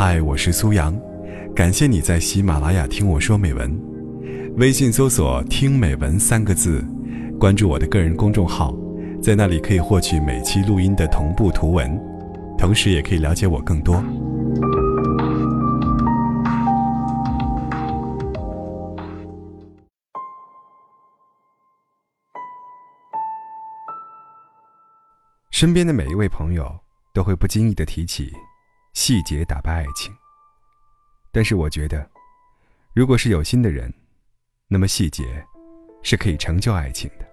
嗨，我是苏阳，感谢你在喜马拉雅听我说美文。微信搜索“听美文”三个字，关注我的个人公众号，在那里可以获取每期录音的同步图文，同时也可以了解我更多。身边的每一位朋友都会不经意的提起。细节打败爱情。但是我觉得，如果是有心的人，那么细节是可以成就爱情的。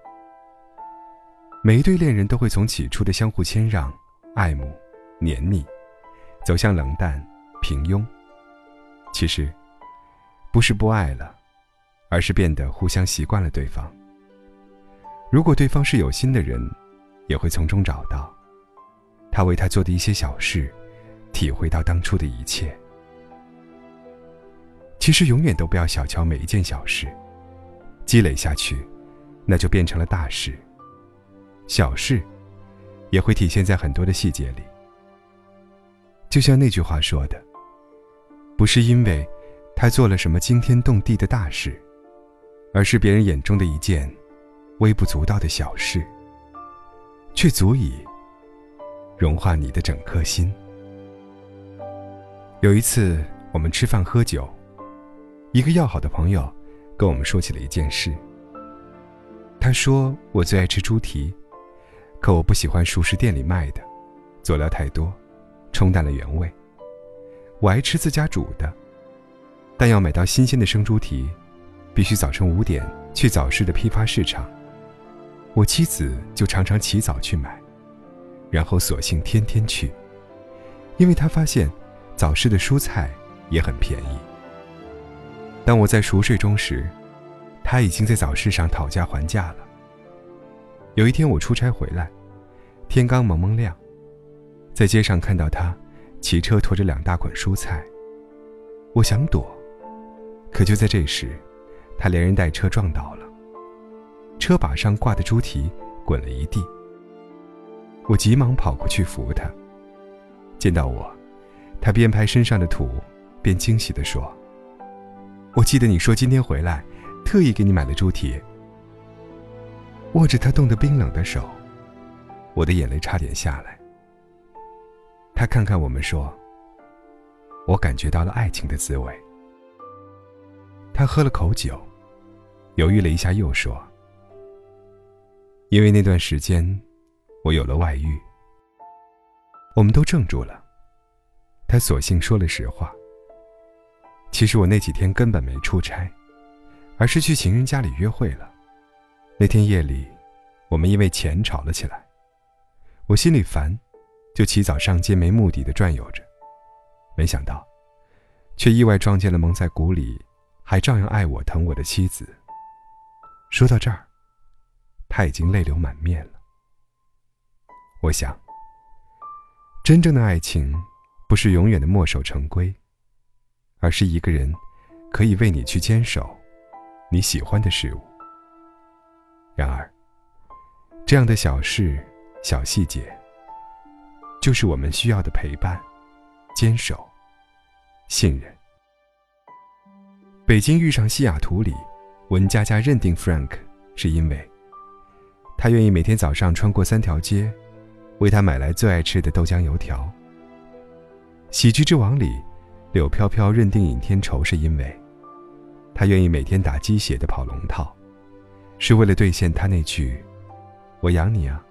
每一对恋人都会从起初的相互谦让、爱慕、黏腻，走向冷淡、平庸。其实，不是不爱了，而是变得互相习惯了对方。如果对方是有心的人，也会从中找到他为他做的一些小事。体会到当初的一切。其实永远都不要小瞧每一件小事，积累下去，那就变成了大事。小事，也会体现在很多的细节里。就像那句话说的：“不是因为他做了什么惊天动地的大事，而是别人眼中的一件微不足道的小事，却足以融化你的整颗心。”有一次，我们吃饭喝酒，一个要好的朋友跟我们说起了一件事。他说：“我最爱吃猪蹄，可我不喜欢熟食店里卖的，佐料太多，冲淡了原味。我爱吃自家煮的，但要买到新鲜的生猪蹄，必须早晨五点去早市的批发市场。我妻子就常常起早去买，然后索性天天去，因为她发现。”早市的蔬菜也很便宜。当我在熟睡中时，他已经在早市上讨价还价了。有一天我出差回来，天刚蒙蒙亮，在街上看到他骑车驮着两大捆蔬菜，我想躲，可就在这时，他连人带车撞倒了，车把上挂的猪蹄滚了一地。我急忙跑过去扶他，见到我。他边拍身上的土，边惊喜地说：“我记得你说今天回来，特意给你买了猪蹄。”握着他冻得冰冷的手，我的眼泪差点下来。他看看我们说：“我感觉到了爱情的滋味。”他喝了口酒，犹豫了一下，又说：“因为那段时间，我有了外遇。”我们都怔住了。他索性说了实话。其实我那几天根本没出差，而是去情人家里约会了。那天夜里，我们因为钱吵了起来。我心里烦，就起早上街没目的的转悠着，没想到，却意外撞见了蒙在鼓里，还照样爱我疼我的妻子。说到这儿，他已经泪流满面了。我想，真正的爱情。不是永远的墨守成规，而是一个人可以为你去坚守你喜欢的事物。然而，这样的小事、小细节，就是我们需要的陪伴、坚守、信任。北京遇上西雅图里，文佳佳认定 Frank 是因为他愿意每天早上穿过三条街，为他买来最爱吃的豆浆油条。喜剧之王里，柳飘飘认定尹天仇是因为，他愿意每天打鸡血的跑龙套，是为了兑现他那句“我养你啊”。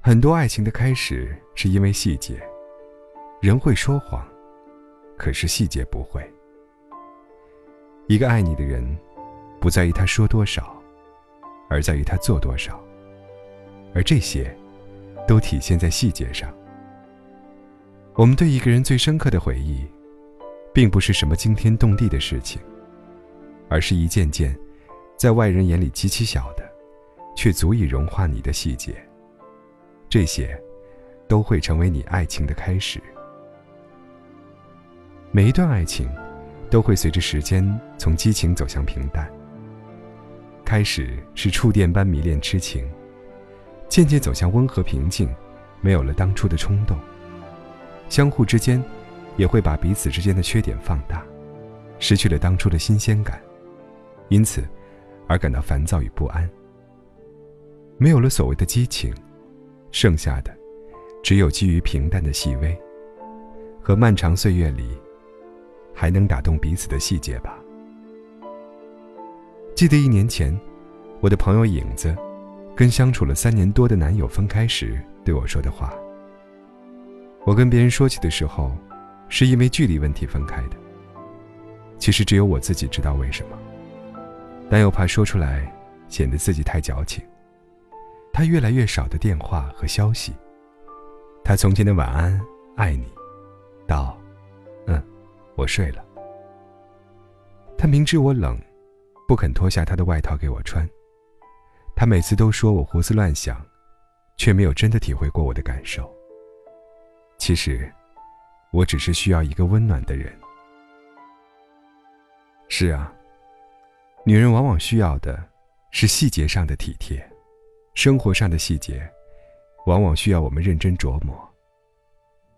很多爱情的开始是因为细节，人会说谎，可是细节不会。一个爱你的人，不在于他说多少，而在于他做多少，而这些，都体现在细节上。我们对一个人最深刻的回忆，并不是什么惊天动地的事情，而是一件件在外人眼里极其小的，却足以融化你的细节。这些，都会成为你爱情的开始。每一段爱情，都会随着时间从激情走向平淡。开始是触电般迷恋痴情，渐渐走向温和平静，没有了当初的冲动。相互之间，也会把彼此之间的缺点放大，失去了当初的新鲜感，因此而感到烦躁与不安。没有了所谓的激情，剩下的只有基于平淡的细微和漫长岁月里还能打动彼此的细节吧。记得一年前，我的朋友影子跟相处了三年多的男友分开时对我说的话。我跟别人说起的时候，是因为距离问题分开的。其实只有我自己知道为什么，但又怕说出来显得自己太矫情。他越来越少的电话和消息，他从前的晚安、爱你，到，嗯，我睡了。他明知我冷，不肯脱下他的外套给我穿。他每次都说我胡思乱想，却没有真的体会过我的感受。其实，我只是需要一个温暖的人。是啊，女人往往需要的，是细节上的体贴，生活上的细节，往往需要我们认真琢磨。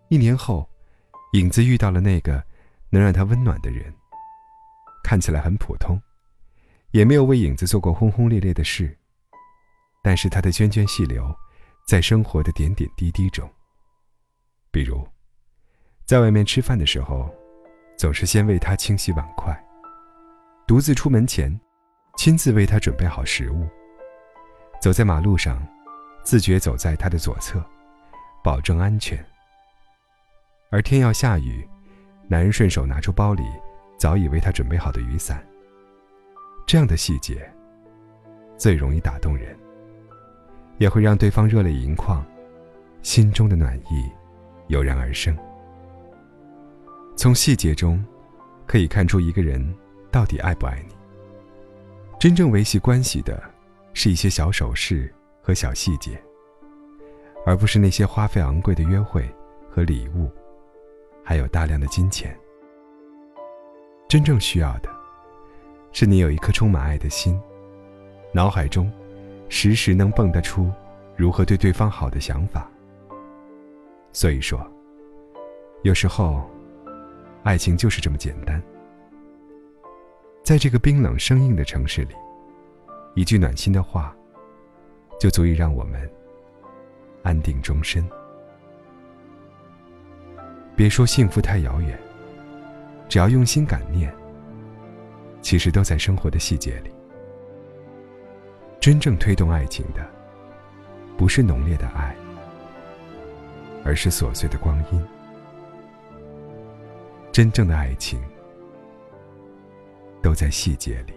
一年后，影子遇到了那个能让他温暖的人。看起来很普通，也没有为影子做过轰轰烈烈的事，但是他的涓涓细流，在生活的点点滴滴中。比如，在外面吃饭的时候，总是先为他清洗碗筷；独自出门前，亲自为他准备好食物；走在马路上，自觉走在他的左侧，保证安全。而天要下雨，男人顺手拿出包里早已为他准备好的雨伞。这样的细节，最容易打动人，也会让对方热泪盈眶，心中的暖意。油然而生。从细节中，可以看出一个人到底爱不爱你。真正维系关系的，是一些小首饰和小细节，而不是那些花费昂贵的约会和礼物，还有大量的金钱。真正需要的，是你有一颗充满爱的心，脑海中，时时能蹦得出如何对对方好的想法。所以说，有时候，爱情就是这么简单。在这个冰冷生硬的城市里，一句暖心的话，就足以让我们安定终身。别说幸福太遥远，只要用心感念，其实都在生活的细节里。真正推动爱情的，不是浓烈的爱。而是琐碎的光阴。真正的爱情，都在细节里。